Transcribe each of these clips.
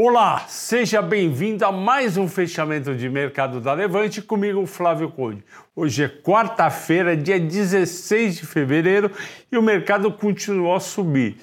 Olá, seja bem-vindo a mais um fechamento de mercado da Levante comigo, Flávio Conde. Hoje é quarta-feira, dia 16 de fevereiro e o mercado continuou a subir.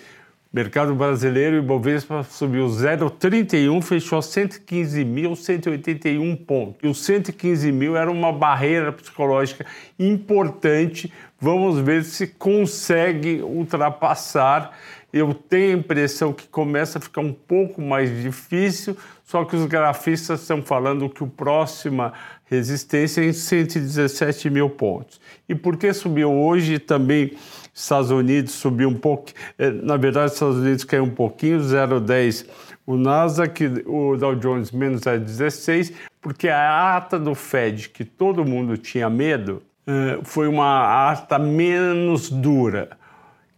Mercado brasileiro, Ibovespa subiu 0,31, fechou a 115.181 pontos. E os 115 mil era uma barreira psicológica importante. Vamos ver se consegue ultrapassar eu tenho a impressão que começa a ficar um pouco mais difícil, só que os grafistas estão falando que o próxima resistência é em 117 mil pontos. E por que subiu hoje também? Estados Unidos subiu um pouco, eh, na verdade, Estados Unidos caiu um pouquinho, 0,10 o Nasdaq, o Dow Jones menos 0,16, porque a ata do Fed, que todo mundo tinha medo, foi uma ata menos dura.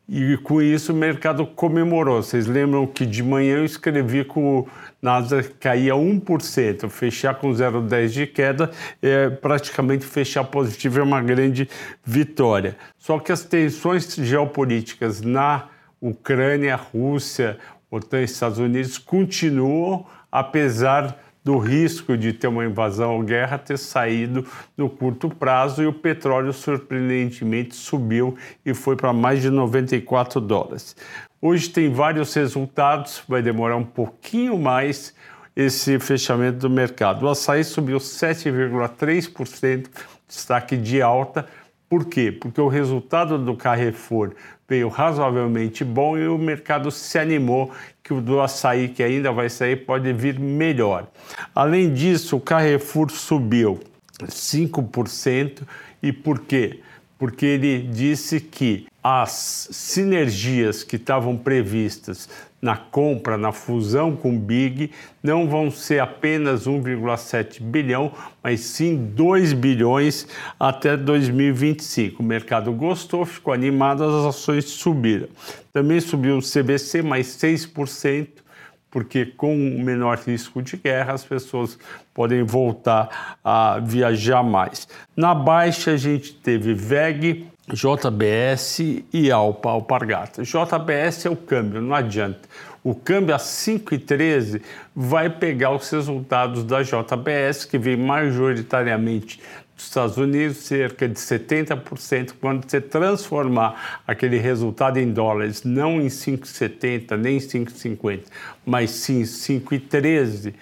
E com isso o mercado comemorou. Vocês lembram que de manhã eu escrevi que o Nasdaq caía 1%, fechar com 0,10 de queda é praticamente fechar positivo é uma grande vitória. Só que as tensões geopolíticas na Ucrânia, Rússia, OTAN e Estados Unidos continuam, apesar do risco de ter uma invasão ou guerra ter saído no curto prazo e o petróleo surpreendentemente subiu e foi para mais de 94 dólares. Hoje tem vários resultados, vai demorar um pouquinho mais esse fechamento do mercado. O açaí subiu 7,3%, destaque de alta. Por quê? Porque o resultado do Carrefour veio razoavelmente bom e o mercado se animou que o do açaí que ainda vai sair pode vir melhor. Além disso, o Carrefour subiu 5% e por quê? Porque ele disse que as sinergias que estavam previstas na compra, na fusão com Big, não vão ser apenas 1,7 bilhão, mas sim 2 bilhões até 2025. O mercado gostou, ficou animado, as ações subiram. Também subiu o CBC mais 6%, porque com menor risco de guerra as pessoas podem voltar a viajar mais. Na baixa a gente teve VEG, JBS e Alpa Alpargata. JBS é o câmbio, não adianta. O câmbio a 5,13 vai pegar os resultados da JBS, que vem majoritariamente dos Estados Unidos, cerca de 70%. Quando você transformar aquele resultado em dólares, não em 5,70 nem 5,50, mas sim 5,13,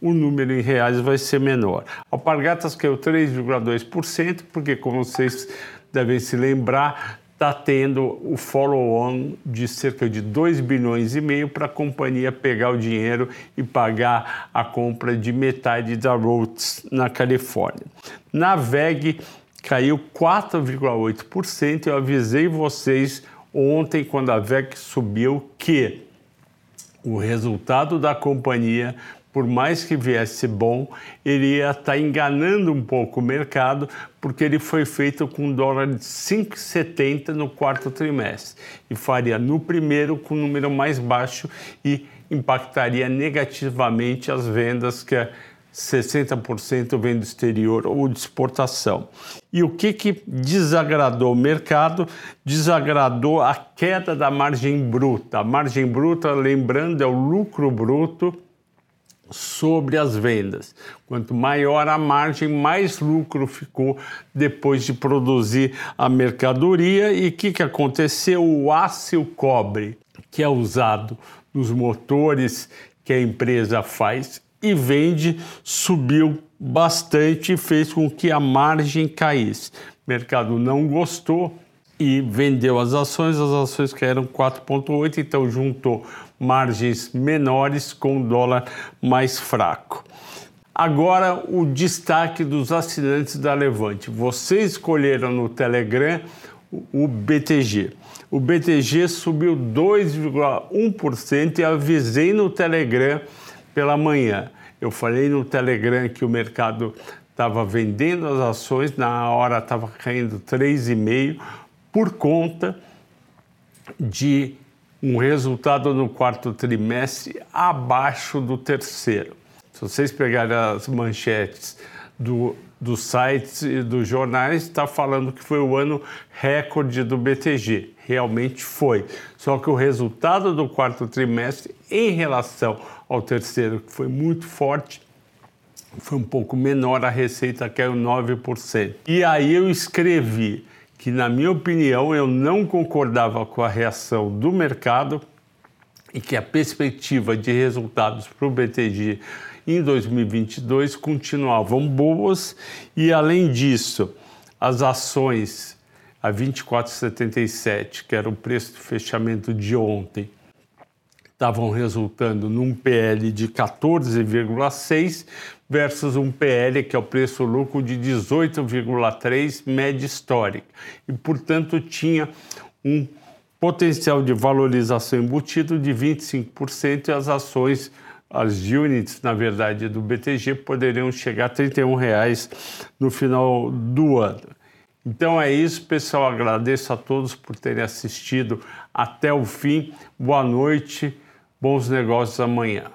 o número em reais vai ser menor. Alpargatas caiu 3,2%, porque, como vocês devem se lembrar, está tendo o follow-on de cerca de 2 bilhões e meio para a companhia pegar o dinheiro e pagar a compra de metade da Rhodes na Califórnia. Na VEG caiu 4,8%. Eu avisei vocês ontem, quando a VEG subiu, que o resultado da companhia por mais que viesse bom, ele ia estar tá enganando um pouco o mercado, porque ele foi feito com dólar de 5,70 no quarto trimestre e faria no primeiro com um número mais baixo e impactaria negativamente as vendas que é 60% vem do exterior ou de exportação. E o que, que desagradou o mercado? Desagradou a queda da margem bruta. A margem bruta, lembrando, é o lucro bruto sobre as vendas. Quanto maior a margem, mais lucro ficou depois de produzir a mercadoria. E o que, que aconteceu? O aço cobre, que é usado nos motores que a empresa faz e vende, subiu bastante e fez com que a margem caísse. O mercado não gostou e vendeu as ações, as ações caíram 4,8, então juntou margens menores com dólar mais fraco. Agora, o destaque dos assinantes da Levante. Vocês escolheram no Telegram o BTG. O BTG subiu 2,1% e avisei no Telegram pela manhã. Eu falei no Telegram que o mercado estava vendendo as ações, na hora estava caindo 3,5% por conta de um resultado no quarto trimestre abaixo do terceiro. Se vocês pegarem as manchetes do, dos sites e dos jornais, está falando que foi o ano recorde do BTG. Realmente foi. Só que o resultado do quarto trimestre, em relação ao terceiro, que foi muito forte, foi um pouco menor, a receita caiu 9%. E aí eu escrevi que, na minha opinião, eu não concordava com a reação do mercado e que a perspectiva de resultados para o BTG em 2022 continuavam boas. E, além disso, as ações a 24,77, que era o preço de fechamento de ontem, estavam resultando num PL de 14,6 versus um PL que é o preço lucro de 18,3 média histórica e portanto tinha um potencial de valorização embutido de 25% e as ações as units, na verdade, do BTG poderiam chegar a 31 reais no final do ano. Então é isso, pessoal. Agradeço a todos por terem assistido até o fim. Boa noite, bons negócios amanhã.